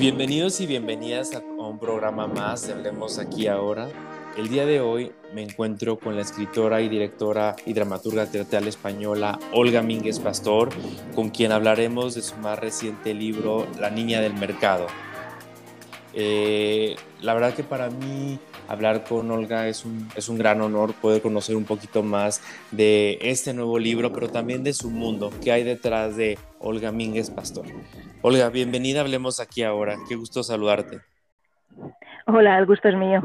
bienvenidos y bienvenidas a un programa más de Hablemos aquí ahora. El día de hoy me encuentro con la escritora y directora y dramaturga teatral española Olga Mínguez Pastor, con quien hablaremos de su más reciente libro La Niña del Mercado. Eh, la verdad que para mí hablar con Olga es un, es un gran honor poder conocer un poquito más de este nuevo libro, pero también de su mundo, que hay detrás de Olga Mínguez Pastor. Olga, bienvenida, hablemos aquí ahora. Qué gusto saludarte. Hola, el gusto es mío.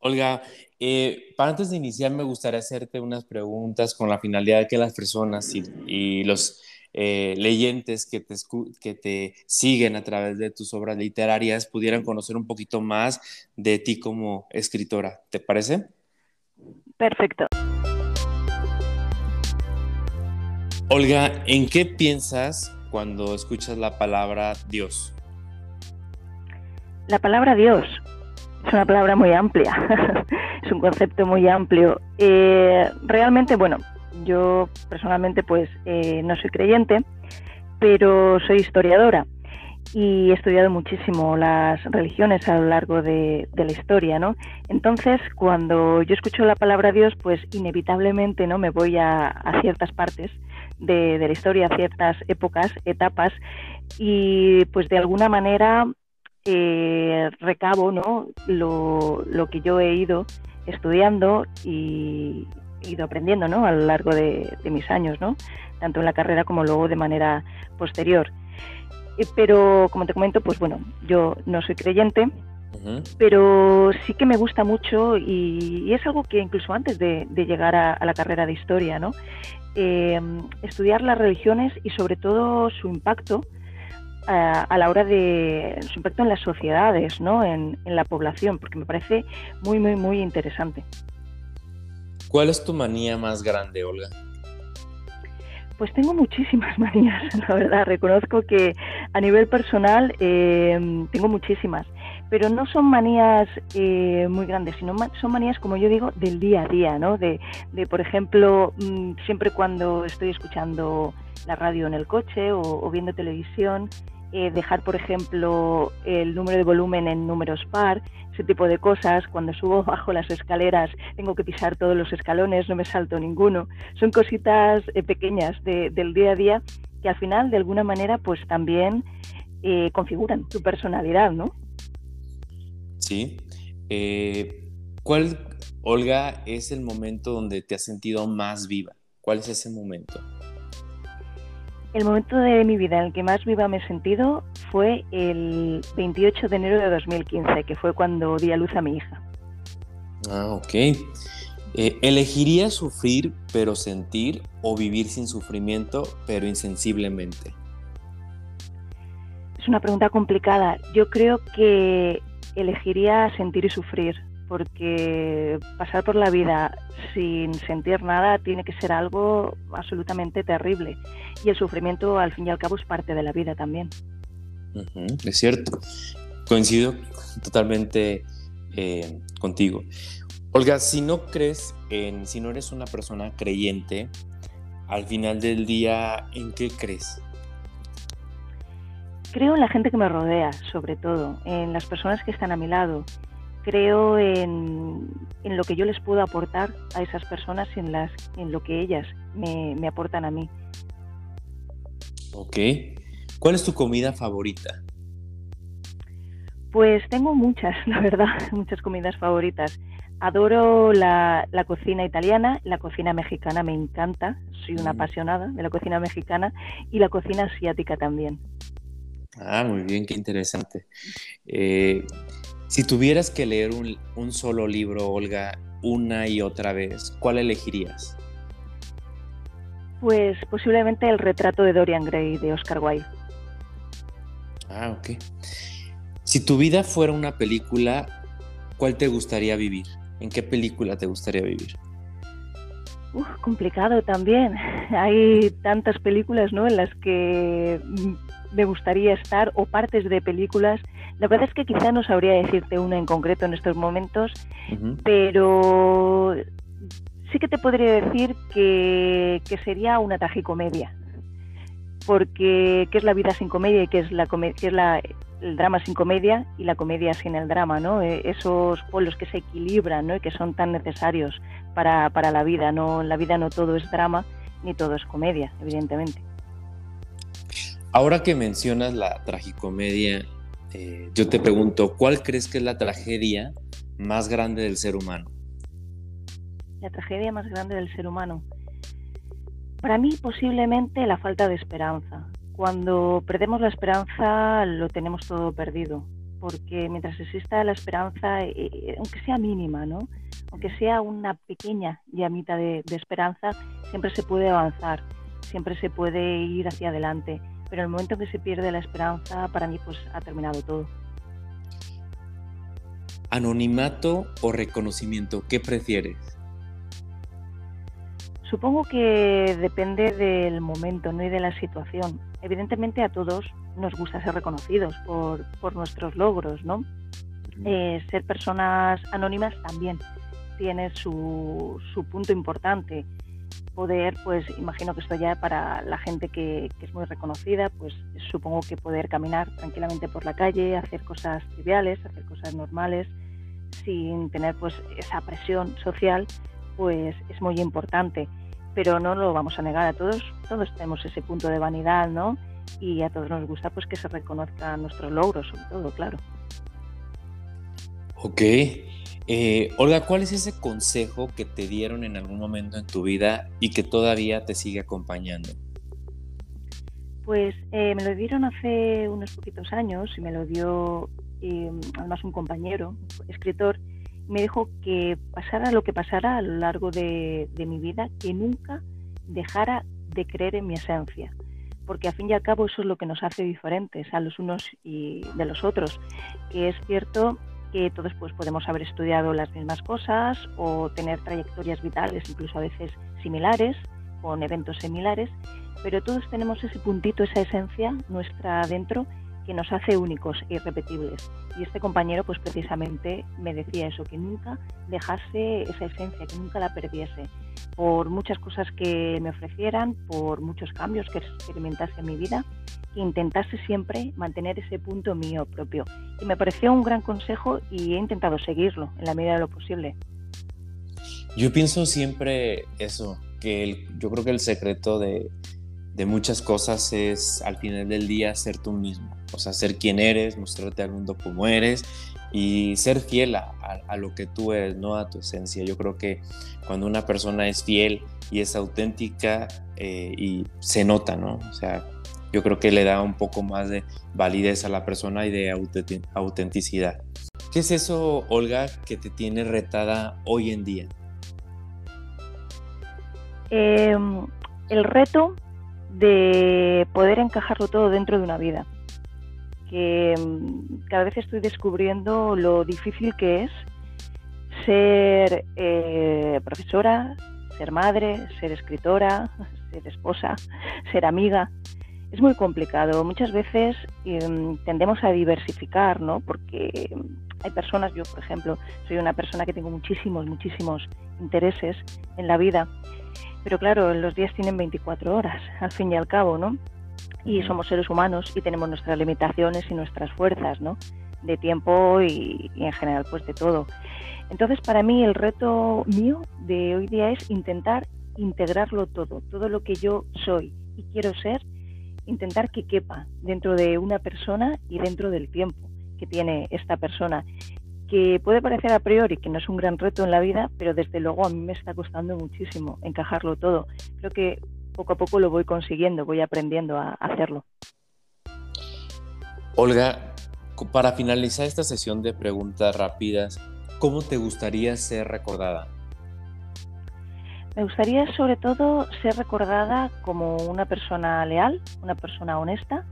Olga, eh, para antes de iniciar me gustaría hacerte unas preguntas con la finalidad de que las personas y, los eh, leyentes que te, que te siguen a través de tus obras literarias pudieran conocer un poquito más de ti como escritora. ¿Te parece? Perfecto. Olga, ¿en qué piensas cuando escuchas la palabra Dios? La palabra Dios es una palabra muy amplia, es un concepto muy amplio. Eh, realmente, bueno, yo personalmente pues eh, no soy creyente, pero soy historiadora y he estudiado muchísimo las religiones a lo largo de, la historia, ¿no? Entonces, cuando yo escucho la palabra Dios, pues inevitablemente, ¿no? Me voy a, ciertas partes de, la historia, ciertas épocas, etapas, y pues de alguna manera eh, recabo ¿no? Lo, lo, que yo he ido estudiando y ido aprendiendo ¿no? a lo largo de, mis años, ¿no? tanto en la carrera como luego de manera posterior. Eh, pero como te comento, pues bueno, yo no soy creyente, pero sí que me gusta mucho y, es algo que incluso antes de, llegar a, la carrera de historia, ¿no? Eh, estudiar las religiones y sobre todo su impacto a, la hora de su impacto en las sociedades, ¿no? En, la población, porque me parece muy, muy, muy interesante. ¿Cuál es tu manía más grande, Olga? Pues tengo muchísimas manías, la verdad. Reconozco que a nivel personal eh, tengo muchísimas, pero no son manías eh, muy grandes, sino son manías, como yo digo, del día a día, ¿no? De, de por ejemplo, mm, siempre cuando estoy escuchando la radio en el coche o viendo televisión, eh, dejar, por ejemplo, el número de volumen en números par, ese tipo de cosas. Cuando subo bajo las escaleras tengo que pisar todos los escalones, no me salto ninguno. Son cositas eh, pequeñas del día a día que al final, de alguna manera, pues también eh, configuran tu personalidad, ¿no? Sí. ¿Cuál, Olga, es el momento donde te has sentido más viva? ¿Cuál es ese momento? El momento de mi vida en el que más viva me he sentido fue el 28 de enero de 2015, que fue cuando di a luz a mi hija. Ah, ok. Eh, ¿Elegiría sufrir pero sentir o vivir sin sufrimiento pero insensiblemente? Es una pregunta complicada. Yo creo que elegiría sentir y sufrir, porque pasar por la vida sin sentir nada tiene que ser algo absolutamente terrible. Y el sufrimiento, al fin y al cabo, es parte de la vida también. es cierto. Coincido totalmente eh, contigo. Olga, si no crees en, si no eres una persona creyente, al final del día, ¿en qué crees? Creo en la gente que me rodea, sobre todo, en las personas que están a mi lado, creo en, lo que yo les puedo aportar a esas personas y en, las, en lo que ellas me, aportan a mí. Ok. ¿Cuál es tu comida favorita? Pues tengo muchas, la verdad, muchas comidas favoritas. Adoro la, la, cocina italiana, la cocina mexicana me encanta, soy una mm. apasionada de la cocina mexicana y la cocina asiática también. Ah, muy bien, qué interesante. Eh, si tuvieras que leer un, solo libro, Olga, una y otra vez, ¿cuál elegirías? Pues posiblemente El retrato de Dorian Gray de Oscar Wilde. Ah, ok. Si tu vida fuera una película, ¿cuál te gustaría vivir? ¿En qué película te gustaría vivir? Uf, complicado también. Hay tantas películas ¿no? en las que me gustaría estar o partes de películas. La verdad es que quizá no sabría decirte una en concreto en estos momentos, pero sí que te podría decir que, sería una tragicomedia. porque ¿qué es la vida sin comedia y qué es, la qué es la, el drama sin comedia y la comedia sin el drama? ¿no? Eh, esos polos que se equilibran ¿no? y que son tan necesarios para, para la vida. ¿no? En la vida no todo es drama ni todo es comedia, evidentemente. Ahora que mencionas la tragicomedia, eh, yo te pregunto, ¿cuál crees que es la tragedia más grande del ser humano? La tragedia más grande del ser humano. Para mí posiblemente la falta de esperanza. Cuando perdemos la esperanza lo tenemos todo perdido, porque mientras exista la esperanza, eh, aunque sea mínima, ¿no? aunque sea una pequeña llamita de esperanza, siempre se puede avanzar, siempre se puede ir hacia adelante. Pero en el momento que se pierde la esperanza, para mí pues ha terminado todo. ¿Anonimato o reconocimiento? ¿Qué prefieres? Supongo que depende del momento ¿no? y de la situación. Evidentemente a todos nos gusta ser reconocidos por, por nuestros logros, ¿no? Eh, ser personas anónimas también tiene su, su, punto importante. Poder, pues imagino que esto ya para la gente que, que, es muy reconocida, pues supongo que poder caminar tranquilamente por la calle, hacer cosas triviales, hacer cosas normales, sin tener pues esa presión social, pues es muy importante pero no lo vamos a negar a todos, todos tenemos ese punto de vanidad, ¿no? Y a todos nos gusta pues que se reconozcan nuestros logros, sobre todo, claro. Ok. Eh, Olga, ¿cuál es ese consejo que te dieron en algún momento en tu vida y que todavía te sigue acompañando? Pues eh, me lo dieron hace unos poquitos años y me lo dio eh, además un compañero, escritor, me dijo que pasara lo que pasara a lo largo de, mi vida, que nunca dejara de creer en mi esencia, porque al fin y al cabo eso es lo que nos hace diferentes a los unos y de los otros, es cierto que todos pues podemos haber estudiado las mismas cosas o tener trayectorias vitales incluso a veces similares, con eventos similares, pero todos tenemos ese puntito, esa esencia nuestra dentro que nos hace únicos e irrepetibles. Y este compañero pues precisamente me decía eso, que nunca dejase esa esencia, que nunca la perdiese, por muchas cosas que me ofrecieran, por muchos cambios que experimentase en mi vida, que intentase siempre mantener ese punto mío propio. Y me pareció un gran consejo y he intentado seguirlo en la medida de lo posible. Yo pienso siempre eso, que yo creo que el secreto de, de muchas cosas es al final del día ser tú mismo, o sea, ser quien eres, mostrarte al mundo como eres y ser fiel a, lo que tú eres, no a tu esencia. Yo creo que cuando una persona es fiel y es auténtica eh, y se nota, ¿no? O sea, yo creo que le da un poco más de validez a la persona y de autenticidad. ¿Qué es eso, Olga, que te tiene retada hoy en día? Em, el reto de poder encajarlo todo dentro de una vida. Que mm, cada vez estoy descubriendo lo difícil que es ser eh, profesora, ser madre, ser escritora, ser esposa, ser amiga. Es muy complicado. Muchas veces em, tendemos a diversificar, ¿no? Porque hay personas, yo por ejemplo, soy una persona que tengo muchísimos, muchísimos intereses en la vida pero claro, los días tienen 24 horas, al fin y al cabo, ¿no? Y somos seres humanos y tenemos nuestras limitaciones y nuestras fuerzas, ¿no? De tiempo y, en general, pues de todo. Entonces, para mí, el reto mío de hoy día es intentar integrarlo todo, todo lo que yo soy y quiero ser, intentar que quepa dentro de una persona y dentro del tiempo que tiene esta persona que puede parecer a priori que no es un gran reto en la vida, pero desde luego a mí me está costando muchísimo encajarlo todo. Creo que poco a poco lo voy consiguiendo, voy aprendiendo a hacerlo. Olga, para finalizar esta sesión de preguntas rápidas, ¿cómo te gustaría ser recordada? Me gustaría sobre todo ser recordada como una persona leal, una persona honesta,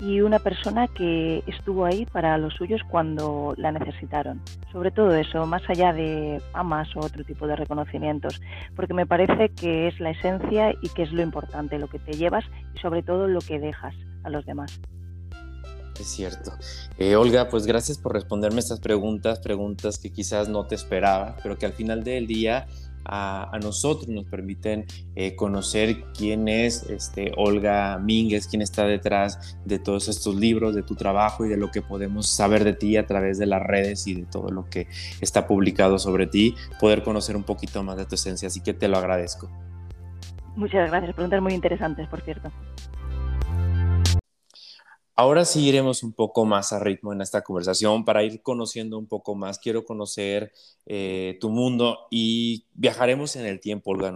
y una persona que estuvo ahí para los suyos cuando la necesitaron. Sobre todo eso, más allá de famas o otro tipo de reconocimientos, porque me parece que es la esencia y que es lo importante, lo que te llevas y sobre todo lo que dejas a los demás. Es cierto. Eh, Olga, pues gracias por responderme estas preguntas, preguntas que quizás no te esperaba, pero que al final del día a, nosotros, nos permiten eh, conocer quién es este, Olga Mínguez, quién está detrás de todos estos libros, de tu trabajo y de lo que podemos saber de ti a través de las redes y de todo lo que está publicado sobre ti, poder conocer un poquito más de tu esencia. Así que te lo agradezco. Muchas gracias, preguntas muy interesantes, por cierto. Ahora sí iremos un poco más a ritmo en esta conversación para ir conociendo un poco más. Quiero conocer eh, tu mundo y viajaremos en el tiempo, Olga.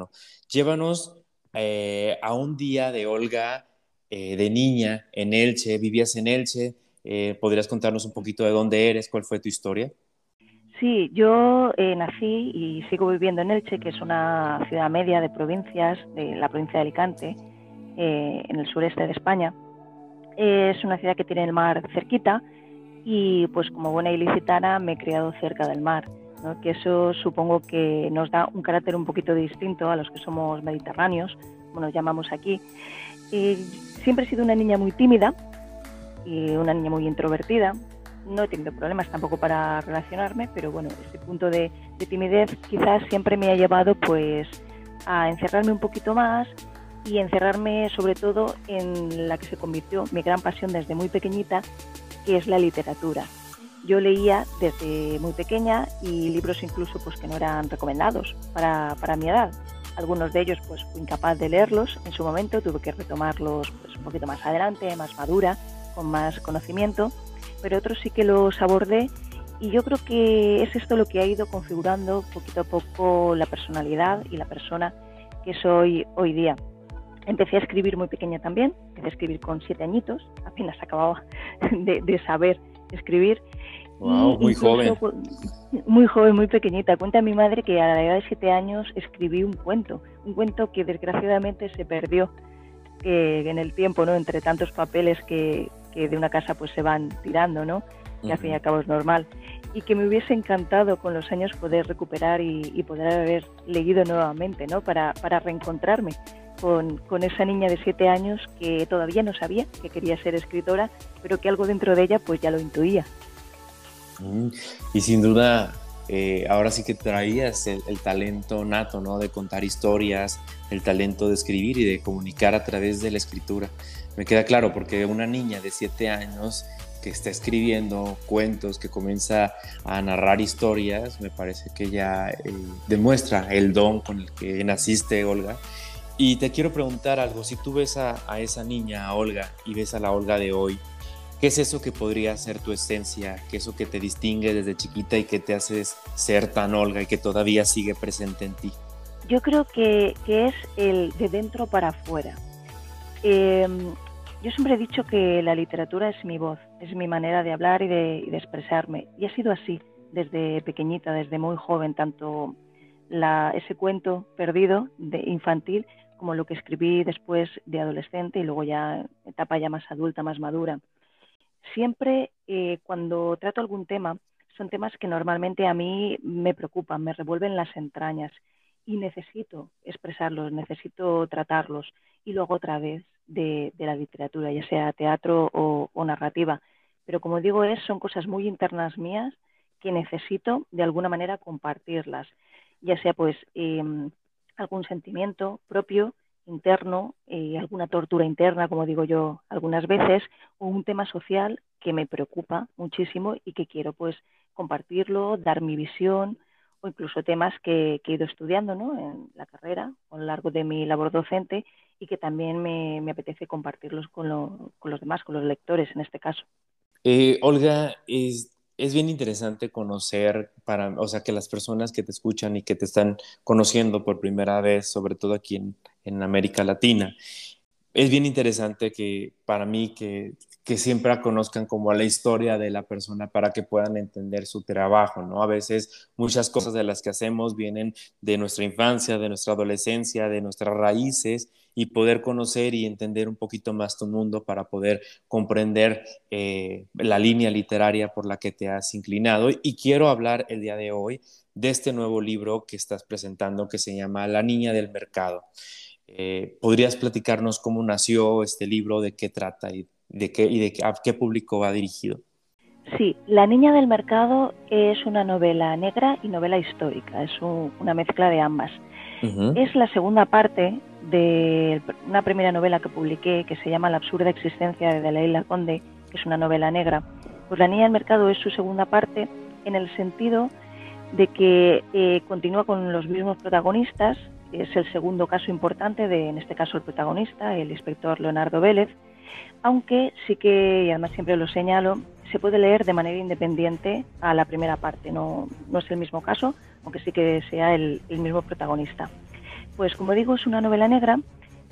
Llévanos eh, a un día de Olga eh, de niña en Elche. Vivías en Elche. ¿Podrías contarnos un poquito de dónde eres? ¿Cuál fue tu historia? Sí, yo nací y sigo viviendo en Elche, que es una ciudad media de provincias, de la provincia de Alicante, en el sureste de España es una ciudad que tiene el mar cerquita y pues como buena ilicitana me he criado cerca del mar, que eso supongo que nos da un carácter un poquito distinto a los que somos mediterráneos, como nos llamamos aquí. siempre he sido una niña muy tímida y una niña muy introvertida. No he tenido problemas tampoco para relacionarme, pero bueno, ese punto de, de timidez quizás siempre me ha llevado pues a encerrarme un poquito más y encerrarme sobre todo en la que se convirtió mi gran pasión desde muy pequeñita, que es la literatura. Yo leía desde muy pequeña y libros incluso pues que no eran recomendados para, para mi edad. Algunos de ellos pues fui incapaz de leerlos en su momento, tuve que retomarlos pues, un poquito más adelante, más madura, con más conocimiento, pero otros sí que los abordé y yo creo que es esto lo que ha ido configurando poquito a poco la personalidad y la persona que soy hoy día. Empecé a escribir muy pequeña también, empecé a escribir con siete añitos, apenas acababa de, saber escribir. Wow, muy joven. Muy joven, muy pequeñita. Cuenta mi madre que a la edad de siete años escribí un cuento, un cuento que desgraciadamente se perdió en el tiempo, ¿no? Entre tantos papeles que, de una casa pues se van tirando, ¿no? Que al fin y al cabo es normal. Y que me hubiese encantado con los años poder recuperar y, poder haber leído nuevamente, ¿no? Para, para reencontrarme con, esa niña de siete años que todavía no sabía que quería ser escritora, pero que algo dentro de ella pues ya lo intuía. Mm, y sin duda, eh, ahora sí que traías el, talento nato, ¿no? De contar historias, el talento de escribir y de comunicar a través de la escritura. Me queda claro, porque una niña de siete años que está escribiendo cuentos, que comienza a narrar historias, me parece que ya eh, demuestra el don con el que naciste, Olga, y te quiero preguntar algo, si tú ves a, esa niña, a Olga, y ves a la Olga de hoy, ¿qué es eso que podría ser tu esencia? ¿Qué es eso que te distingue desde chiquita y que te hace ser tan Olga y que todavía sigue presente en ti? Yo creo que, es el de dentro para afuera. Em, yo siempre he dicho que la literatura es mi voz, es mi manera de hablar y de, expresarme. Y ha sido así desde pequeñita, desde muy joven, tanto ese cuento perdido infantil como lo que escribí después de adolescente y luego ya etapa ya más adulta, más madura. Siempre eh, cuando trato algún tema, son temas que normalmente a mí me preocupan, me revuelven las entrañas y necesito expresarlos, necesito tratarlos y luego otra vez de, la literatura, ya sea teatro o, narrativa. Pero como digo, es, son cosas muy internas mías que necesito de alguna manera compartirlas, ya sea pues em, algún sentimiento propio, interno, eh, alguna tortura interna, como digo yo algunas veces, o un tema social que me preocupa muchísimo y que quiero pues compartirlo, dar mi visión o incluso temas que, he ido estudiando ¿no? en la carrera a lo largo de mi labor docente y que también me, apetece compartirlos con, los demás, con los lectores en este caso. Eh, Olga, es, es bien interesante conocer, para, o sea, que las personas que te escuchan y que te están conociendo por primera vez, sobre todo aquí en, en América Latina, es bien interesante que para mí que, que siempre conozcan como la historia de la persona para que puedan entender su trabajo, ¿no? A veces muchas cosas de las que hacemos vienen de nuestra infancia, de nuestra adolescencia, de nuestras raíces y poder conocer y entender un poquito más tu mundo para poder comprender eh, la línea literaria por la que te has inclinado. Y quiero hablar el día de hoy de este nuevo libro que estás presentando que se llama La Niña del Mercado. Eh, ¿Podrías platicarnos cómo nació este libro, de qué trata y de qué, y de a qué público va dirigido? Sí, La Niña del Mercado es una novela negra y novela histórica, es una mezcla de ambas. Es la segunda parte de una primera novela que publiqué que se llama La absurda existencia de Leila Conde, que es una novela negra. Pues La Niña del Mercado es su segunda parte en el sentido de que eh, continúa con los mismos protagonistas, es el segundo caso importante de, en este caso, el protagonista, el inspector Leonardo Vélez, aunque sí que, y además siempre lo señalo, se puede leer de manera independiente a la primera parte, no, no es el mismo caso, aunque sí que sea el, mismo protagonista. Pues como digo, es una novela negra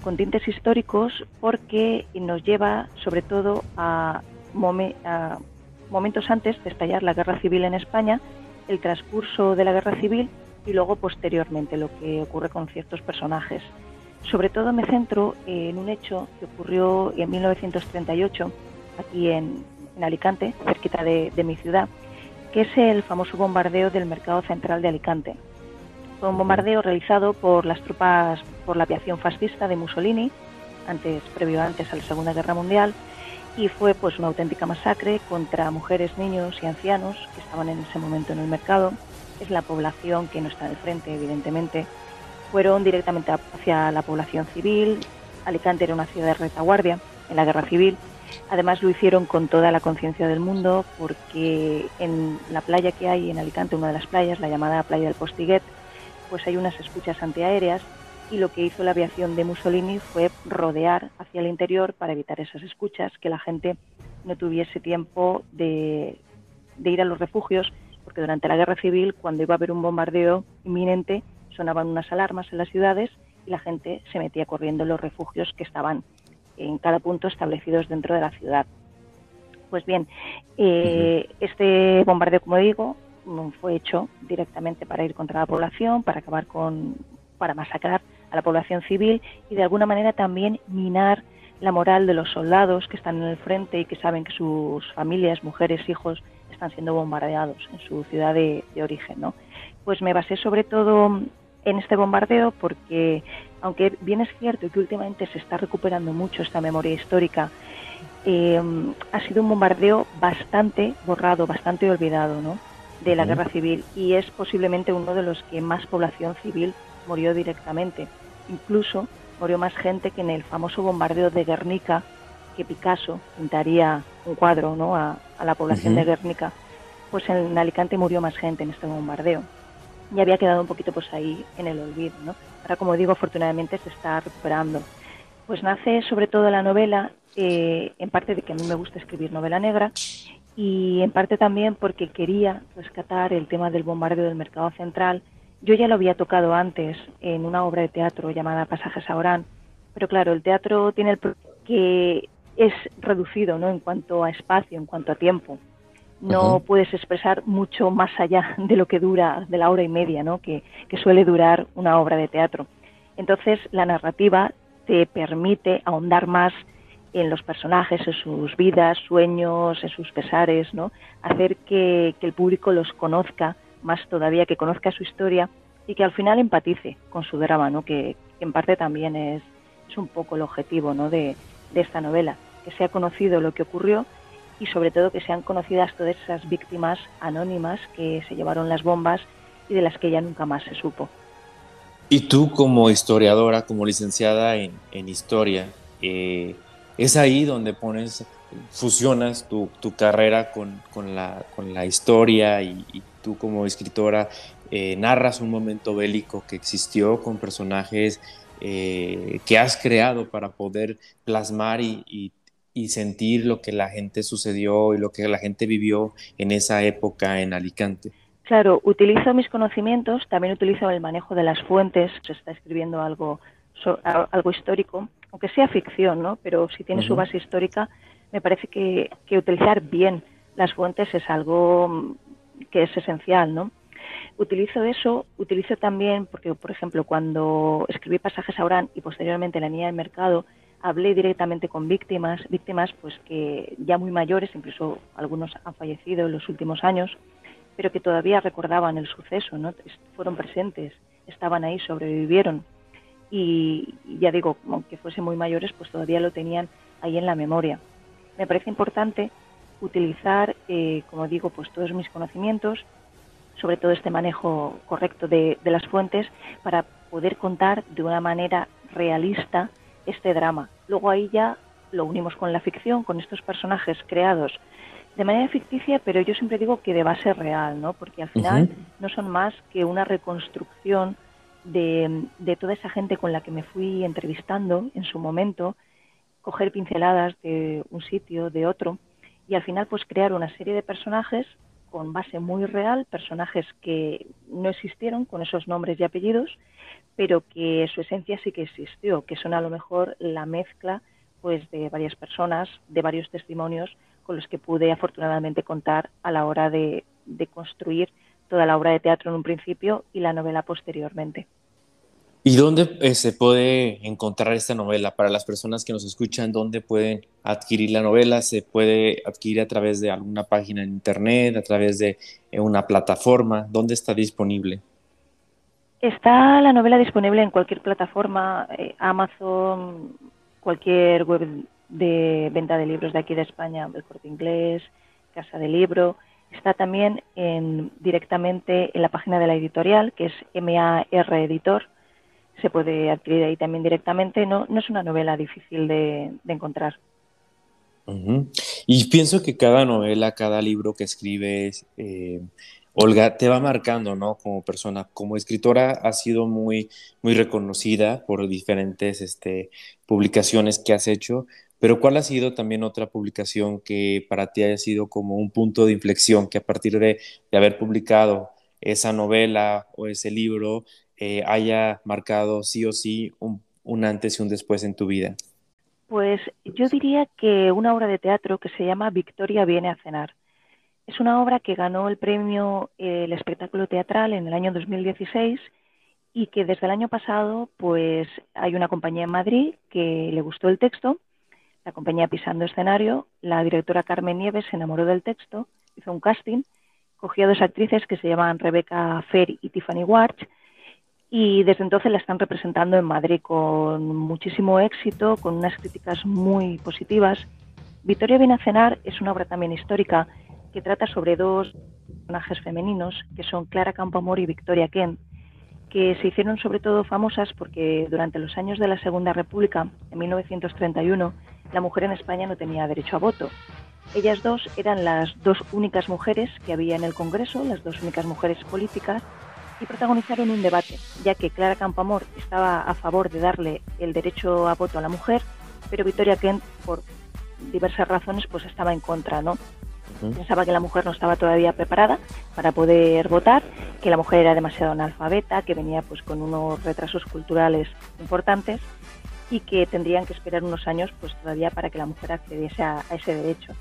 con tintes históricos porque nos lleva sobre todo a, momentos antes de estallar la guerra civil en España, el transcurso de la guerra civil y luego posteriormente lo que ocurre con ciertos personajes. Sobre todo me centro en un hecho que ocurrió en 1938 aquí en, Alicante, cerquita de, mi ciudad, que es el famoso bombardeo del mercado central de Alicante. Fue un bombardeo realizado por las tropas, por la aviación fascista de Mussolini, antes, previo antes a la Segunda Guerra Mundial, y fue pues una auténtica masacre contra mujeres, niños y ancianos que estaban en ese momento en el mercado. Es la población que no está el frente, evidentemente, fueron directamente hacia la población civil. Alicante era una ciudad de retaguardia en la guerra civil. Además lo hicieron con toda la conciencia del mundo porque en la playa que hay en Alicante, una de las playas, la llamada playa del Postiguet, pues hay unas escuchas antiaéreas y lo que hizo la aviación de Mussolini fue rodear hacia el interior para evitar esas escuchas, que la gente no tuviese tiempo de, de ir a los refugios, porque durante la guerra civil, cuando iba a haber un bombardeo inminente, sonaban unas alarmas en las ciudades y la gente se metía corriendo en los refugios que estaban en cada punto establecidos dentro de la ciudad. Pues bien, eh, este bombardeo, como digo, fue hecho directamente para ir contra la población, para acabar con, para masacrar a la población civil y de alguna manera también minar la moral de los soldados que están en el frente y que saben que sus familias, mujeres, hijos están siendo bombardeados en su ciudad de, de origen, ¿no? Pues me basé sobre todo en este bombardeo porque, aunque bien es cierto que últimamente se está recuperando mucho esta memoria histórica, eh, ha sido un bombardeo bastante borrado, bastante olvidado ¿no? de la guerra civil y es posiblemente uno de los que más población civil murió directamente. Incluso murió más gente que en el famoso bombardeo de Guernica, que Picasso pintaría un cuadro ¿no? a, la población de Guernica. Pues en Alicante murió más gente en este bombardeo y había quedado un poquito pues ahí en el olvido, ¿no? Ahora, como digo, afortunadamente se está recuperando. Pues nace sobre todo la novela, eh, en parte de que a mí me gusta escribir novela negra y en parte también porque quería rescatar el tema del bombardeo del mercado central. Yo ya lo había tocado antes en una obra de teatro llamada Pasajes a Orán, pero claro, el teatro tiene el que es reducido ¿no? en cuanto a espacio, en cuanto a tiempo no puedes expresar mucho más allá de lo que dura, de la hora y media, ¿no? que, suele durar una obra de teatro. Entonces, la narrativa te permite ahondar más en los personajes, en sus vidas, sueños, en sus pesares, ¿no? Hacer que, el público los conozca más todavía, que conozca su historia y que al final empatice con su drama, ¿no? Que, en parte también es, es, un poco el objetivo, ¿no? De, de esta novela, que sea conocido lo que ocurrió y sobre todo que sean conocidas todas esas víctimas anónimas que se llevaron las bombas y de las que ya nunca más se supo. Y tú como historiadora, como licenciada en, historia, eh, es ahí donde pones, fusionas tu, carrera con, la, con, la, historia y, tú como escritora eh, narras un momento bélico que existió con personajes eh, que has creado para poder plasmar y, y y sentir lo que la gente sucedió y lo que la gente vivió en esa época en Alicante. Claro, utilizo mis conocimientos, también utilizo el manejo de las fuentes, se está escribiendo algo, algo histórico, aunque sea ficción, ¿no? Pero si tiene su base histórica, me parece que, que, utilizar bien las fuentes es algo mm, que es esencial, ¿no? Utilizo eso, utilizo también, porque por ejemplo cuando escribí Pasajes a Orán y posteriormente La Niña del Mercado, hablé directamente con víctimas, víctimas pues que ya muy mayores, incluso algunos han fallecido en los últimos años, pero que todavía recordaban el suceso, ¿no? fueron presentes, estaban ahí, sobrevivieron y ya digo, aunque fuesen muy mayores, pues todavía lo tenían ahí en la memoria. Me parece importante utilizar, eh, como digo, pues todos mis conocimientos, sobre todo este manejo correcto de, las fuentes, para poder contar de una manera realista este drama. Luego ahí ya lo unimos con la ficción, con estos personajes creados de manera ficticia, pero yo siempre digo que de base real, ¿no? Porque al final no son más que una reconstrucción de, de, toda esa gente con la que me fui entrevistando en su momento, coger pinceladas de un sitio, de otro, y al final pues crear una serie de personajes con base muy real, personajes que no existieron con esos nombres y apellidos, pero que su esencia sí que existió, que son a lo mejor la mezcla pues de varias personas, de varios testimonios con los que pude afortunadamente contar a la hora de, de construir toda la obra de teatro en un principio y la novela posteriormente. ¿Y dónde eh, se puede encontrar esta novela? Para las personas que nos escuchan, ¿dónde pueden adquirir la novela? ¿Se puede adquirir a través de alguna página en internet, a través de eh, una plataforma? ¿Dónde está disponible? Está la novela disponible en cualquier plataforma, eh, Amazon, cualquier web de venta de libros de aquí de España, el Corte Inglés, Casa de Libro. Está también en, directamente en la página de la editorial, que es MAR Editor se puede adquirir ahí también directamente. No, no es una novela difícil de, encontrar. Y pienso que cada novela, cada libro que escribes, eh, Olga, te va marcando, ¿no? Como persona, como escritora, ha sido muy, muy reconocida por diferentes este, publicaciones que has hecho, pero ¿cuál ha sido también otra publicación que para ti haya sido como un punto de inflexión, que a partir de, de haber publicado esa novela o ese libro, eh, haya marcado sí o sí un, antes y un después en tu vida? Pues yo diría que una obra de teatro que se llama Victoria viene a cenar. Es una obra que ganó el premio El espectáculo teatral en el año 2016 y que desde el año pasado pues hay una compañía en Madrid que le gustó el texto, la compañía Pisando Escenario, la directora Carmen Nieves se enamoró del texto, hizo un casting, cogió a dos actrices que se llaman Rebecca Fer y Tiffany Warch y desde entonces la están representando en Madrid con muchísimo éxito, con unas críticas muy positivas. Victoria viene a cenar es una obra también histórica que trata sobre dos personajes femeninos que son Clara Campoamor y Victoria Kent, que se hicieron sobre todo famosas porque durante los años de la Segunda República, en 1931, la mujer en España no tenía derecho a voto. Ellas dos eran las dos únicas mujeres que había en el Congreso, las dos únicas mujeres políticas y protagonizaron un debate, ya que Clara Campoamor estaba a favor de darle el derecho a voto a la mujer, pero Victoria Kent, por diversas razones, pues estaba en contra, ¿no? Pensaba que la mujer no estaba todavía preparada para poder votar, que la mujer era demasiado analfabeta, que venía pues con unos retrasos culturales importantes y que tendrían que esperar unos años pues todavía para que la mujer accediese a, a ese derecho.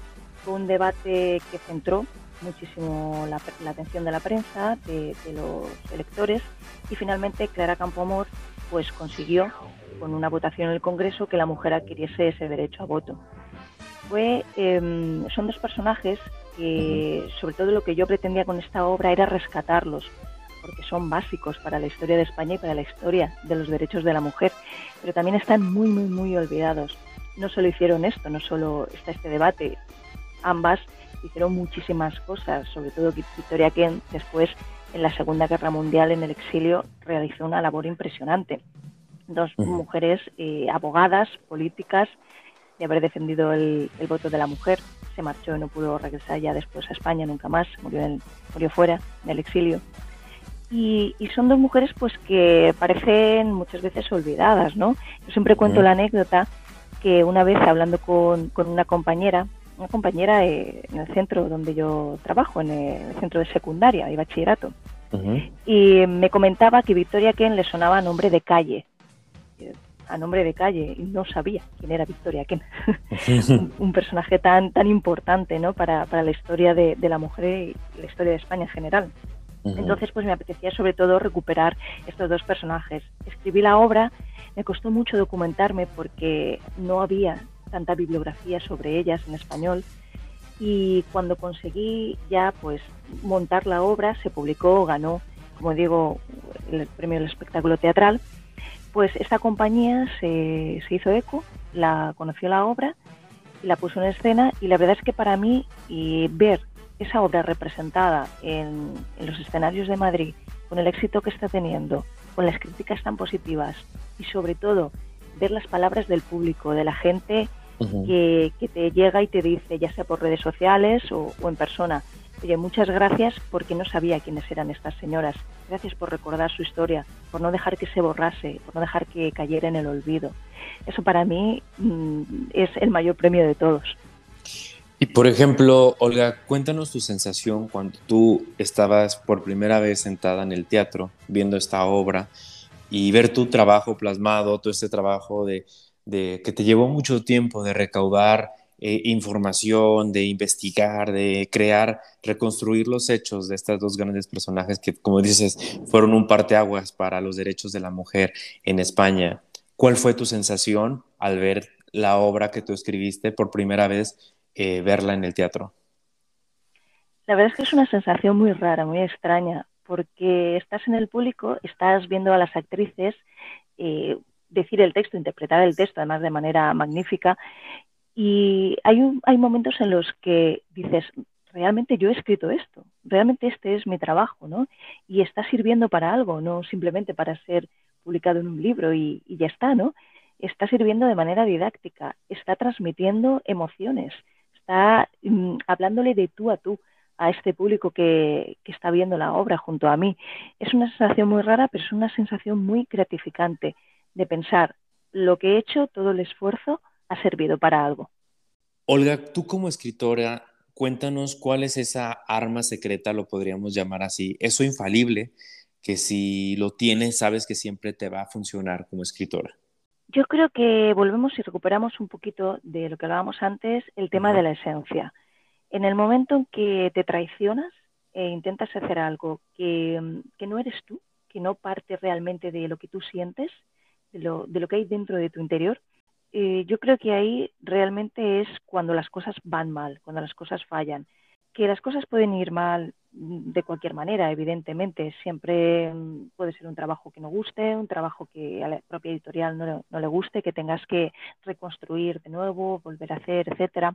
Fue un debate que centró muchísimo la, atención de la prensa, de, los electores y finalmente Clara Campoamor pues consiguió con una votación en el Congreso que la mujer adquiriese ese derecho a voto. Fue, em, son dos personajes que sobre todo lo que yo pretendía con esta obra era rescatarlos porque son básicos para la historia de España y para la historia de los derechos de la mujer, pero también están muy, muy, muy olvidados. No solo hicieron esto, no solo está este debate, ambas hicieron muchísimas cosas, sobre todo Victoria Kent después en la Segunda Guerra Mundial en el exilio realizó una labor impresionante. Dos mujeres eh, abogadas, políticas, de haber defendido el, voto de la mujer, se marchó y no pudo regresar ya después a España nunca más, murió, en, murió fuera del exilio. Y, son dos mujeres pues que parecen muchas veces olvidadas, ¿no? Yo siempre cuento la anécdota que una vez hablando con, con una compañera una compañera eh, en el centro donde yo trabajo, en el centro de secundaria y bachillerato. Y me comentaba que Victoria Ken le sonaba a nombre de calle, a nombre de calle, y no sabía quién era Victoria Ken. un, personaje tan, tan importante ¿no? para, para la historia de, de, la mujer y la historia de España en general. Entonces, pues me apetecía sobre todo recuperar estos dos personajes. Escribí la obra, me costó mucho documentarme porque no había tanta bibliografía sobre ellas en español. Y cuando conseguí ya pues montar la obra se publicó, ganó, como digo, el premio del espectáculo teatral, pues esta compañía se, se hizo eco, la conoció la obra la puso en escena y la verdad es que para mí ver esa obra representada en, los escenarios de Madrid, con el éxito que está teniendo, con las críticas tan positivas y sobre todo ver las palabras del público, de la gente que, te llega y te dice, ya sea por redes sociales o, en persona, oye, muchas gracias porque no sabía quiénes eran estas señoras, gracias por recordar su historia, por no dejar que se borrase, por no dejar que cayera en el olvido. Eso para mí mm, es el mayor premio de todos. Y por ejemplo, Olga, cuéntanos tu sensación cuando tú estabas por primera vez sentada en el teatro viendo esta obra y ver tu trabajo plasmado, todo este trabajo de, que te llevó mucho tiempo de recaudar eh, información, de investigar, de crear, reconstruir los hechos de estos dos grandes personajes que, como dices, fueron un parteaguas para los derechos de la mujer en España. ¿Cuál fue tu sensación al ver la obra que tú escribiste por primera vez eh, verla en el teatro? La verdad es que es una sensación muy rara, muy extraña, porque estás en el público, estás viendo a las actrices eh, decir el texto, interpretar el texto, además de manera magnífica, y hay, hay momentos en los que dices, realmente yo he escrito esto, realmente este es mi trabajo, ¿no? Y está sirviendo para algo, no simplemente para ser publicado en un libro y, y ya está, ¿no? Está sirviendo de manera didáctica, está transmitiendo emociones, está mm, hablándole de tú a tú a este público que, está viendo la obra junto a mí. Es una sensación muy rara, pero es una sensación muy gratificante de pensar lo que he hecho, todo el esfuerzo ha servido para algo. Olga, tú como escritora, cuéntanos cuál es esa arma secreta, lo podríamos llamar así, eso infalible, que si lo tienes, sabes que siempre te va a funcionar como escritora. Yo creo que volvemos y recuperamos un poquito de lo que hablábamos antes, el tema de la esencia. En el momento en que te traicionas e intentas hacer algo que, no eres tú, que no parte realmente de lo que tú sientes, de lo, de lo que hay dentro de tu interior, eh, yo creo que ahí realmente es cuando las cosas van mal, cuando las cosas fallan. Que las cosas pueden ir mal de cualquier manera, evidentemente. Siempre mm, puede ser un trabajo que no guste, un trabajo que a la propia editorial no, no le guste, que tengas que reconstruir de nuevo, volver a hacer, etcétera.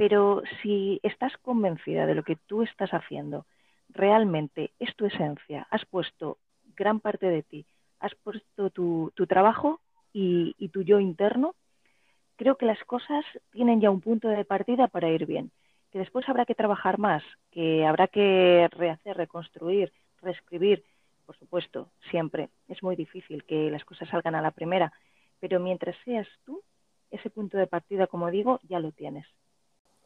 Pero si estás convencida de lo que tú estás haciendo, realmente es tu esencia, has puesto gran parte de ti, has puesto tu, trabajo y, y tu yo interno, creo que las cosas tienen ya un punto de partida para ir bien que después habrá que trabajar más, que habrá que rehacer, reconstruir, reescribir, por supuesto, siempre. Es muy difícil que las cosas salgan a la primera, pero mientras seas tú, ese punto de partida, como digo, ya lo tienes.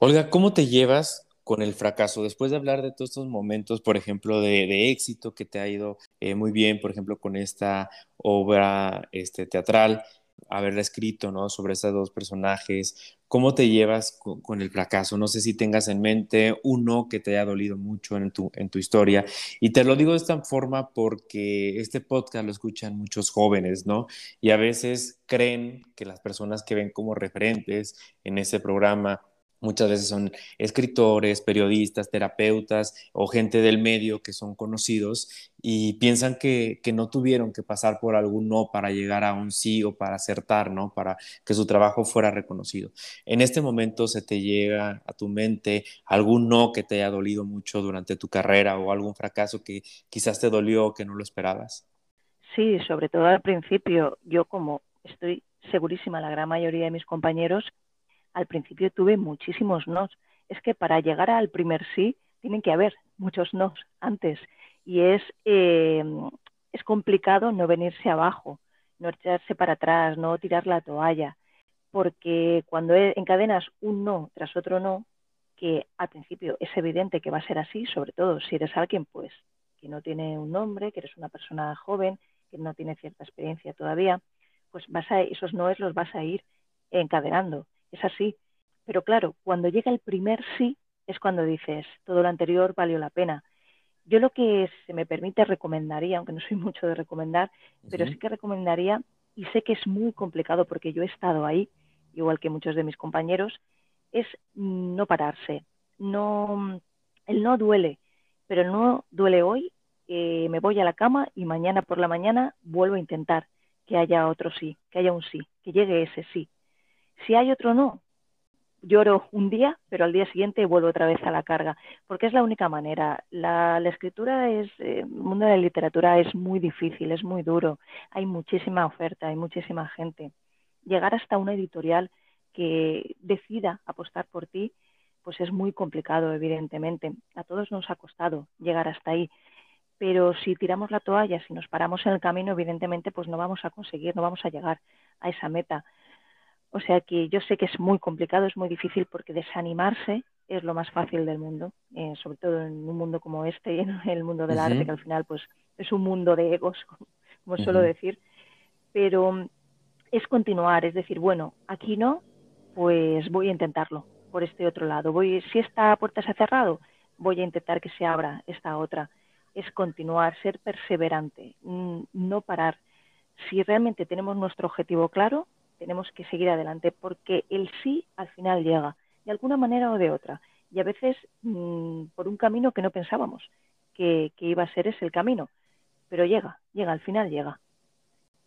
Olga, ¿cómo te llevas con el fracaso? Después de hablar de todos estos momentos, por ejemplo, de, éxito que te ha ido eh, muy bien, por ejemplo, con esta obra este, teatral, haberla escrito, ¿no? Sobre esos dos personajes. ¿Cómo te llevas con, el fracaso? No sé si tengas en mente uno que te haya dolido mucho en tu, en tu historia. Y te lo digo de esta forma porque este podcast lo escuchan muchos jóvenes, ¿no? Y a veces creen que las personas que ven como referentes en ese programa Muchas veces son escritores, periodistas, terapeutas o gente del medio que son conocidos y piensan que, no tuvieron que pasar por algún no para llegar a un sí o para acertar, ¿no? Para que su trabajo fuera reconocido. En este momento se te llega a tu mente algún no que te haya dolido mucho durante tu carrera o algún fracaso que quizás te dolió o que no lo esperabas. Sí, sobre todo al principio, yo como estoy segurísima, la gran mayoría de mis compañeros al principio tuve muchísimos nos. Es que para llegar al primer sí tienen que haber muchos nos antes. Y es, eh, es complicado no venirse abajo, no echarse para atrás, no tirar la toalla, porque cuando e, encadenas un no tras otro no, que al principio es evidente que va a ser así, sobre todo si eres alguien pues que no tiene un nombre, que eres una persona joven, que no tiene cierta experiencia todavía, pues vas a, esos noes los vas a ir encadenando es así. Pero claro, cuando llega el primer sí, es cuando dices, todo lo anterior valió la pena. Yo lo que se me permite recomendaría, aunque no soy mucho de recomendar, pero sí que recomendaría, y sé que es muy complicado porque yo he estado ahí, igual que muchos de mis compañeros, es no pararse. No, el no duele, pero el no duele hoy, eh, me voy a la cama y mañana por la mañana vuelvo a intentar que haya otro sí, que haya un sí, que llegue ese sí. Si hay otro no, lloro un día, pero al día siguiente vuelvo otra vez a la carga, porque es la única manera. La, escritura es, eh, el mundo de la literatura es muy difícil, es muy duro, hay muchísima oferta, hay muchísima gente. Llegar hasta una editorial que decida apostar por ti, pues es muy complicado, evidentemente. A todos nos ha costado llegar hasta ahí, pero si tiramos la toalla, si nos paramos en el camino, evidentemente, pues no vamos a conseguir, no vamos a llegar a esa meta. O sea que yo sé que es muy complicado, es muy difícil porque desanimarse es lo más fácil del mundo, eh, sobre todo en un mundo como este, en el mundo del arte, que al final pues es un mundo de egos, como, suelo decir. Pero es continuar, es decir, bueno, aquí no, pues voy a intentarlo por este otro lado. Voy, si esta puerta se ha cerrado, voy a intentar que se abra esta otra. Es continuar, ser perseverante, no parar. Si realmente tenemos nuestro objetivo claro, tenemos que seguir adelante porque el sí al final llega, de alguna manera o de otra. Y a veces mm, por un camino que no pensábamos que, iba a ser ese el camino, pero llega, llega, al final llega.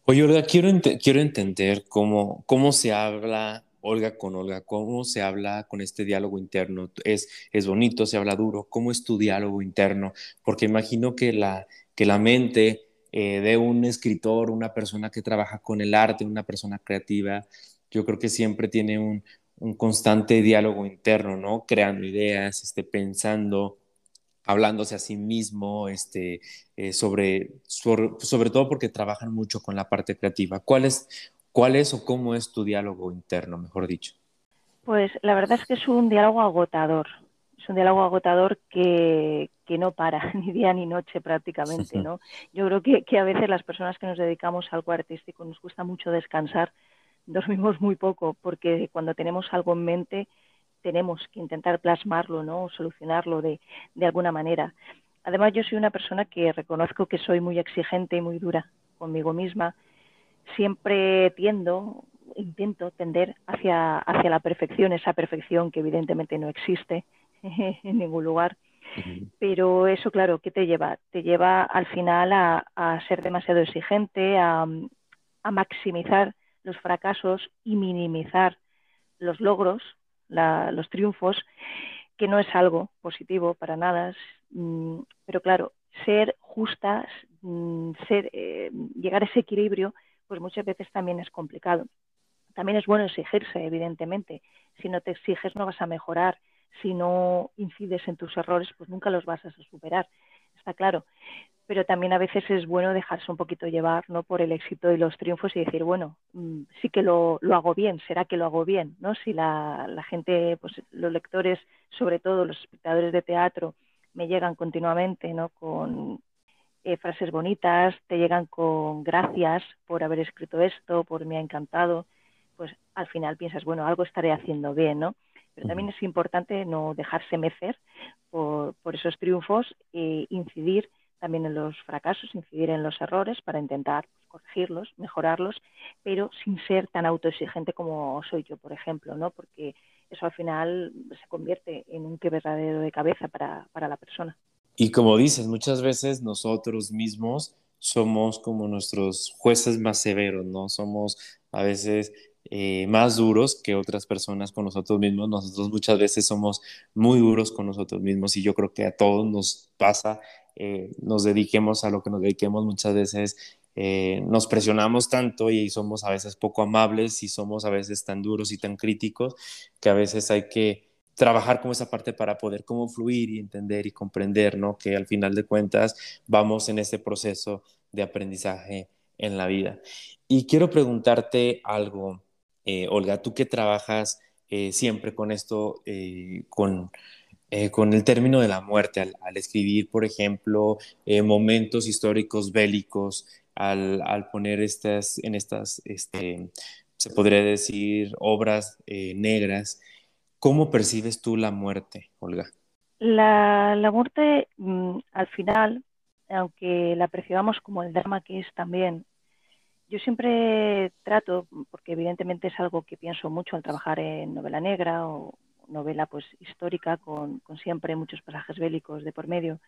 Oye, Olga, quiero, quiero entender cómo, cómo se habla Olga con Olga, cómo se habla con este diálogo interno. Es, es bonito, se habla duro. ¿Cómo es tu diálogo interno? Porque imagino que la, que la mente eh, de un escritor, una persona que trabaja con el arte, una persona creativa, yo creo que siempre tiene un, constante diálogo interno, ¿no? Creando ideas, este, pensando, hablándose a sí mismo, este, eh, sobre, sobre, todo porque trabajan mucho con la parte creativa. ¿Cuál es, ¿Cuál es o cómo es tu diálogo interno, mejor dicho? Pues la verdad es que es un diálogo agotador un diálogo agotador que, no para ni día ni noche prácticamente, ¿no? Yo creo que, que, a veces las personas que nos dedicamos al algo artístico nos cuesta mucho descansar, dormimos muy poco, porque cuando tenemos algo en mente tenemos que intentar plasmarlo, ¿no? O solucionarlo de, de alguna manera. Además, yo soy una persona que reconozco que soy muy exigente y muy dura conmigo misma. Siempre tiendo, intento tender hacia, hacia la perfección, esa perfección que evidentemente no existe, en ningún lugar. Pero eso, claro, ¿qué te lleva? Te lleva al final a, ser demasiado exigente, a, maximizar los fracasos y minimizar los logros, los triunfos, que no es algo positivo para nada. Mm, pero claro, ser justas, mm, ser, eh, llegar a ese equilibrio, pues muchas veces también es complicado. También es bueno exigirse, evidentemente. Si no te exiges no vas a mejorar si no incides en tus errores, pues nunca los vas a superar, está claro. Pero también a veces es bueno dejarse un poquito llevar ¿no? por el éxito y los triunfos y decir, bueno, mm, sí que lo, hago bien, será que lo hago bien, ¿no? Si la, gente, pues los lectores, sobre todo los espectadores de teatro, me llegan continuamente, ¿no? Con eh, frases bonitas, te llegan con gracias por haber escrito esto, por me ha encantado, pues al final piensas, bueno, algo estaré haciendo bien, ¿no? Pero también es importante no dejarse mecer por, esos triunfos e incidir también en los fracasos, incidir en los errores para intentar pues, corregirlos, mejorarlos, pero sin ser tan autoexigente como soy yo, por ejemplo, ¿no? Porque eso al final se convierte en un quebradero de cabeza para, para la persona. Y como dices, muchas veces nosotros mismos somos como nuestros jueces más severos, ¿no? Somos a veces eh, más duros que otras personas con nosotros mismos. Nosotros muchas veces somos muy duros con nosotros mismos y yo creo que a todos nos pasa, eh, nos dediquemos a lo que nos dediquemos, muchas veces eh, nos presionamos tanto y somos a veces poco amables y somos a veces tan duros y tan críticos que a veces hay que trabajar con esa parte para poder cómo fluir y entender y comprender, ¿no? Que al final de cuentas vamos en ese proceso de aprendizaje en la vida. Y quiero preguntarte algo, eh, Olga, tú que trabajas eh, siempre con esto, eh, con, el término de la muerte, al, escribir, por ejemplo, momentos históricos bélicos, al, poner estas, en estas, este, se podría decir, obras negras, ¿cómo percibes tú la muerte, Olga? La, la muerte, mm, al final, aunque la percibamos como el drama que es también yo siempre trato, porque evidentemente es algo que pienso mucho al trabajar en novela negra o novela pues histórica con, siempre muchos pasajes bélicos de por medio,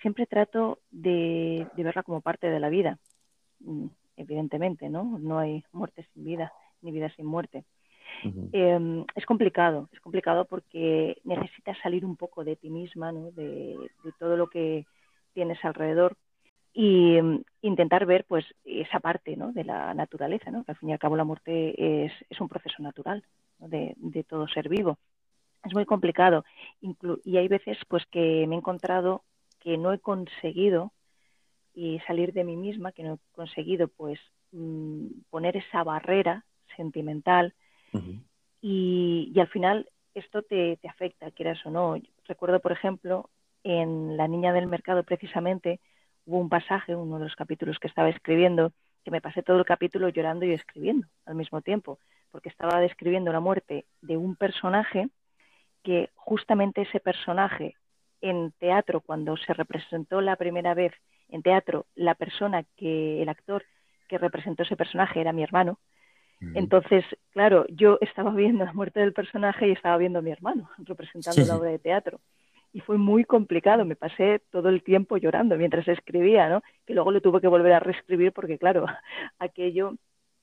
siempre trato de, verla como parte de la vida, mm, evidentemente, ¿no? No hay muerte sin vida, ni vida sin muerte. Em, es complicado, es complicado porque necesitas salir un poco de ti misma, ¿no? de, todo lo que tienes alrededor y em, intentar ver pues esa parte ¿no? de la naturaleza, ¿no? que al fin y al cabo la muerte es, es un proceso natural de, de, todo ser vivo. Es muy complicado y hay veces pues que me he encontrado que no he conseguido y salir de mí misma, que no he conseguido pues mm, poner esa barrera sentimental y, y, al final esto te, te, afecta, quieras o no. recuerdo, por ejemplo, en La Niña del Mercado precisamente hubo un pasaje, uno de los capítulos que estaba escribiendo, que me pasé todo el capítulo llorando y escribiendo al mismo tiempo, porque estaba describiendo la muerte de un personaje que justamente ese personaje en teatro, cuando se representó la primera vez en teatro, la persona que, el actor que representó ese personaje era mi hermano. Entonces, claro, yo estaba viendo la muerte del personaje y estaba viendo a mi hermano representando la obra de teatro. Y fue muy complicado, me pasé todo el tiempo llorando mientras escribía, ¿no? Que luego lo tuve que volver a reescribir porque, claro, aquello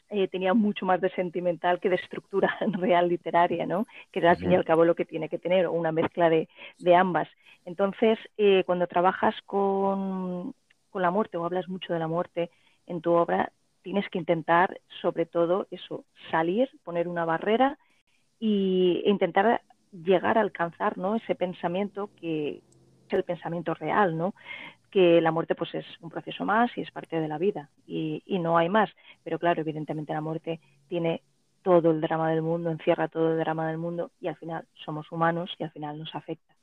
eh, tenía mucho más de sentimental que de estructura real literaria, ¿no? Que era al fin y al cabo lo que tiene que tener, una mezcla de, de ambas. Entonces, eh, cuando trabajas con, con la muerte o hablas mucho de la muerte en tu obra, tienes que intentar, sobre todo, eso, salir, poner una barrera e intentar llegar a alcanzar ¿no? ese pensamiento que es el pensamiento real, ¿no? que la muerte pues es un proceso más y es parte de la vida y, no hay más. Pero claro, evidentemente la muerte tiene todo el drama del mundo, encierra todo el drama del mundo y al final somos humanos y al final nos afecta.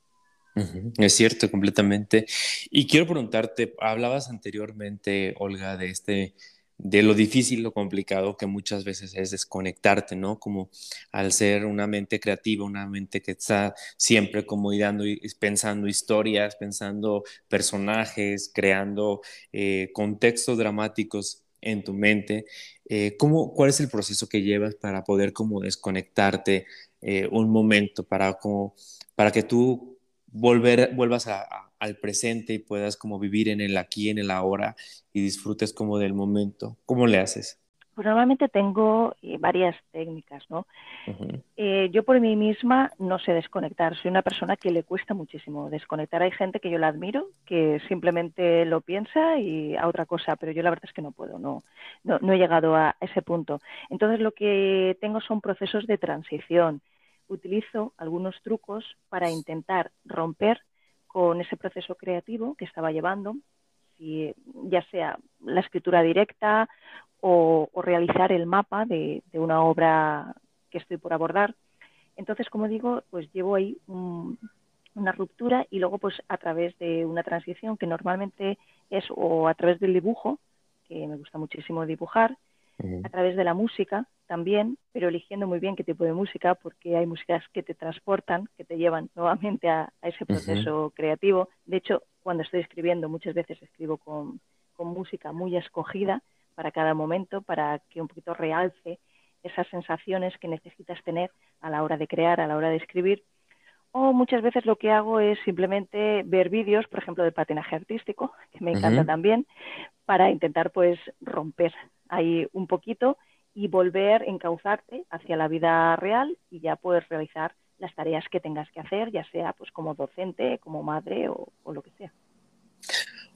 Es cierto, completamente. Y quiero preguntarte, hablabas anteriormente, Olga, de este de lo difícil, lo complicado que muchas veces es desconectarte, ¿no? Como al ser una mente creativa, una mente que está siempre como pensando historias, pensando personajes, creando eh, contextos dramáticos en tu mente. Eh, ¿cómo, ¿Cuál es el proceso que llevas para poder como desconectarte eh, un momento, para, como, para que tú volver, vuelvas a al presente y puedas como vivir en el aquí, en el ahora y disfrutes como del momento. ¿Cómo le haces? Pues normalmente tengo eh, varias técnicas, ¿no? Eh, yo por mí misma no sé desconectar, soy una persona que le cuesta muchísimo desconectar. Hay gente que yo la admiro, que simplemente lo piensa y a otra cosa, pero yo la verdad es que no puedo, no, no, no he llegado a ese punto. Entonces lo que tengo son procesos de transición. Utilizo algunos trucos para intentar romper con ese proceso creativo que estaba llevando, ya sea la escritura directa o, realizar el mapa de, una obra que estoy por abordar. Entonces, como digo, pues llevo ahí una ruptura y luego pues a través de una transición que normalmente es o a través del dibujo, que me gusta muchísimo dibujar, a través de la música también, pero eligiendo muy bien qué tipo de música, porque hay músicas que te transportan, que te llevan nuevamente a, ese proceso creativo. De hecho, cuando estoy escribiendo, muchas veces escribo con, música muy escogida para cada momento, para que un poquito realce esas sensaciones que necesitas tener a la hora de crear, a la hora de escribir. O muchas veces lo que hago es simplemente ver vídeos, por ejemplo, de patinaje artístico, que me encanta también, para intentar pues romper ahí un poquito y volver encauzarte hacia la vida real y ya puedes realizar las tareas que tengas que hacer, ya sea pues como docente, como madre o, lo que sea.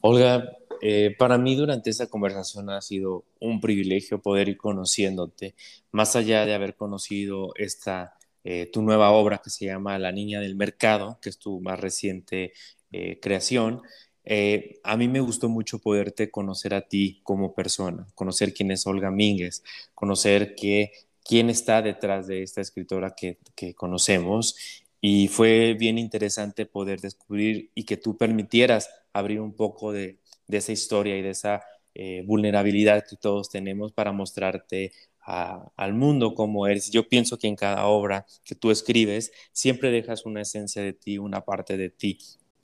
Olga, eh, para mí durante esta conversación ha sido un privilegio poder ir conociéndote, más allá de haber conocido esta, eh, tu nueva obra que se llama La Niña del Mercado, que es tu más reciente eh, creación. Eh, a mí me gustó mucho poderte conocer a ti como persona, conocer quién es Olga Mínguez, conocer quién está detrás de esta escritora que, conocemos. Y fue bien interesante poder descubrir y que tú permitieras abrir un poco de, esa historia y de esa eh, vulnerabilidad que todos tenemos para mostrarte al mundo como eres. Yo pienso que en cada obra que tú escribes siempre dejas una esencia de ti, una parte de ti.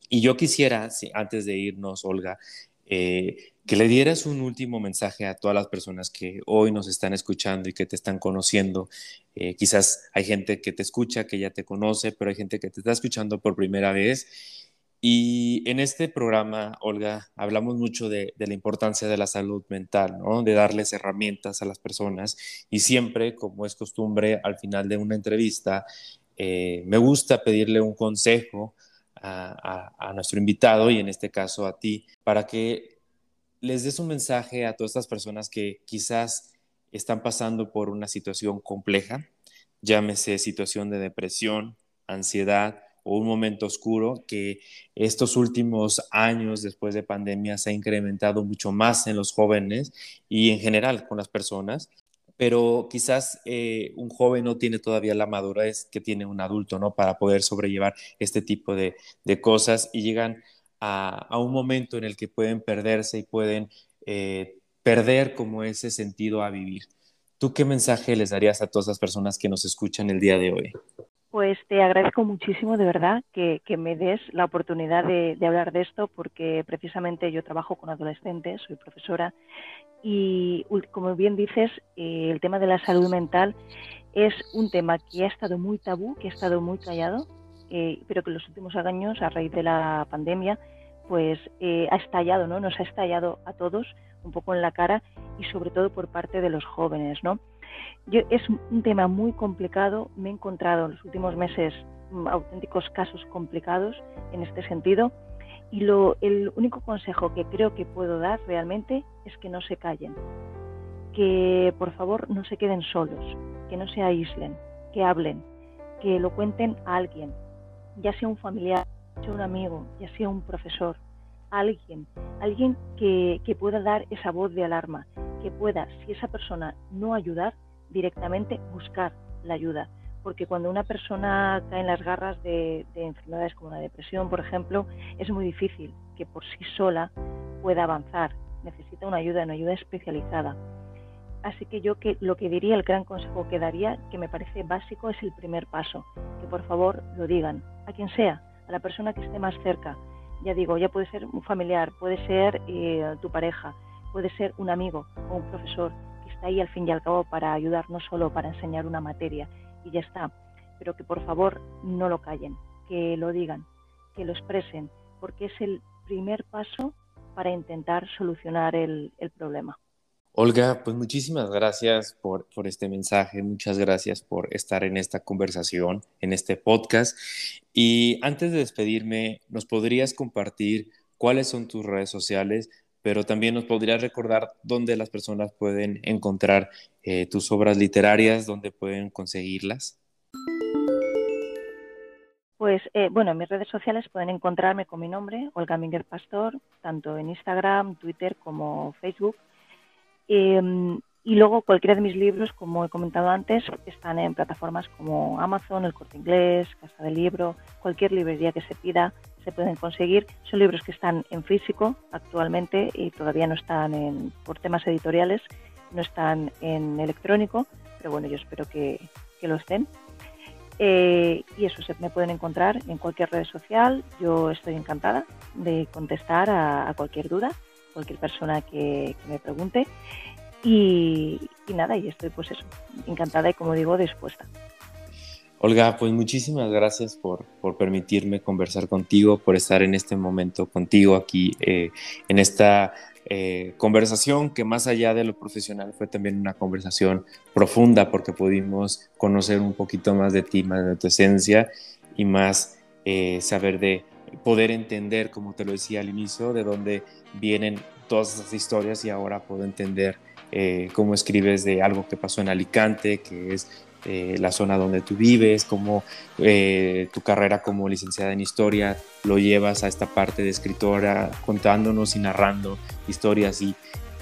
Y yo quisiera, antes de irnos, Olga, eh, que le dieras un último mensaje a todas las personas que hoy nos están escuchando y que te están conociendo. Eh, quizás hay gente que te escucha, que ya te conoce, pero hay gente que te está escuchando por primera vez Y en este programa, Olga, hablamos mucho de, la importancia de la salud mental, de darles herramientas a las personas. Y siempre, como es costumbre, al final de una entrevista, eh, me gusta pedirle un consejo a, nuestro invitado y en este caso a ti, para que les des un mensaje a todas estas personas que quizás están pasando por una situación compleja, llámese situación de depresión, ansiedad, o un momento oscuro que estos últimos años después de pandemia se ha incrementado mucho más en los jóvenes y en general con las personas. Pero quizás eh, un joven no tiene todavía la madurez que tiene un adulto, ¿no? Para poder sobrellevar este tipo de, cosas y llegan a, un momento en el que pueden perderse y pueden eh, perder como ese sentido a vivir. ¿Tú qué mensaje les darías a todas las personas que nos escuchan el día de hoy? Pues te agradezco muchísimo de verdad que, me des la oportunidad de, hablar de esto porque precisamente yo trabajo con adolescentes, soy profesora y como bien dices, eh, el tema de la salud mental es un tema que ha estado muy tabú, que ha estado muy callado, eh, pero que en los últimos años, a raíz de la pandemia, pues eh, ha estallado, ¿no? Nos ha estallado a todos un poco en la cara y sobre todo por parte de los jóvenes, ¿no? es un tema muy complicado. Me he encontrado en los últimos meses mm, auténticos casos complicados en este sentido. Y lo, el único consejo que creo que puedo dar realmente es que no se callen, que por favor no se queden solos, que no se aíslen, que hablen, que lo cuenten a alguien, ya sea un familiar, ya sea un amigo, ya sea un profesor, alguien, alguien que, que pueda dar esa voz de alarma, que pueda, si esa persona no ayudar, directamente buscar la ayuda. Porque cuando una persona cae en las garras de, enfermedades como la depresión, por ejemplo, es muy difícil que por sí sola pueda avanzar. Necesita una ayuda, una ayuda especializada. Así que yo que lo que diría, el gran consejo que daría, que me parece básico, es el primer paso. Que por favor lo digan, a quien sea, a la persona que esté más cerca. Ya digo, ya puede ser un familiar, puede ser eh, tu pareja, puede ser un amigo o un profesor, está ahí al fin y al cabo para ayudar, no solo para enseñar una materia y ya está, pero que por favor no lo callen, que lo digan, que lo expresen, porque es el primer paso para intentar solucionar el, problema. Olga, pues muchísimas gracias por, por, este mensaje, muchas gracias por estar en esta conversación, en este podcast. Y antes de despedirme, ¿nos podrías compartir cuáles son tus redes sociales pero también nos podrías recordar dónde las personas pueden encontrar eh, tus obras literarias, dónde pueden conseguirlas. Pues eh, bueno, en mis redes sociales pueden encontrarme con mi nombre, Olga Minguer Pastor, tanto en Instagram, Twitter como Facebook. Em, y luego cualquiera de mis libros, como he comentado antes, están en plataformas como Amazon, El Corte Inglés, Casa del Libro, cualquier librería que se pida se pueden conseguir. Son libros que están en físico actualmente y todavía no están en, por temas editoriales, no están en electrónico, pero bueno, yo espero que, que lo estén. Eh, y eso se me pueden encontrar en cualquier red social. Yo estoy encantada de contestar a, cualquier duda, cualquier persona que, me pregunte. Y, y, nada, y estoy pues eso, encantada y como digo, dispuesta. Olga, pues muchísimas gracias por, permitirme conversar contigo, por estar en este momento contigo aquí eh, en esta eh, conversación que más allá de lo profesional fue también una conversación profunda porque pudimos conocer un poquito más de ti, más de tu esencia y más eh, saber de poder entender, como te lo decía al inicio, de dónde vienen todas esas historias y ahora puedo entender cómo escribes de algo que pasó en Alicante, que es eh, la zona donde tú vives, cómo eh, tu carrera como licenciada en historia lo llevas a esta parte de escritora, contándonos y narrando historias y,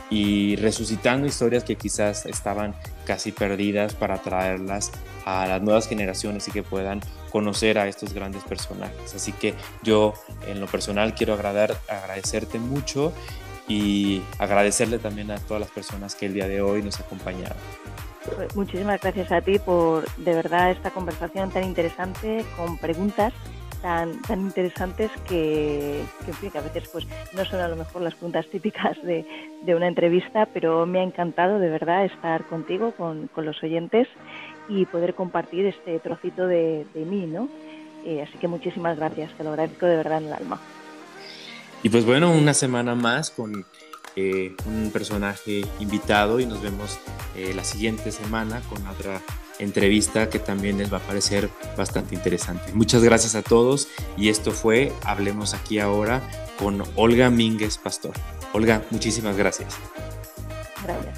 y resucitando historias que quizás estaban casi perdidas para traerlas a las nuevas generaciones y que puedan conocer a estos grandes personajes. Así que yo en lo personal quiero agradecerte mucho y agradecerle también a todas las personas que el día de hoy nos acompañaron. Pues muchísimas gracias a ti por de verdad esta conversación tan interesante con preguntas tan, tan interesantes que, que, a veces pues no son a lo mejor las preguntas típicas de, de una entrevista, pero me ha encantado de verdad estar contigo, con, con los oyentes y poder compartir este trocito de, de mí, ¿no? así que muchísimas gracias, te lo agradezco de verdad en el alma. Y pues bueno, una semana más con un personaje invitado y nos vemos la siguiente semana con otra entrevista que también les va a parecer bastante interesante. Muchas gracias a todos y esto fue Hablemos aquí ahora con Olga Mínguez Pastor. Olga, muchísimas gracias. Gracias.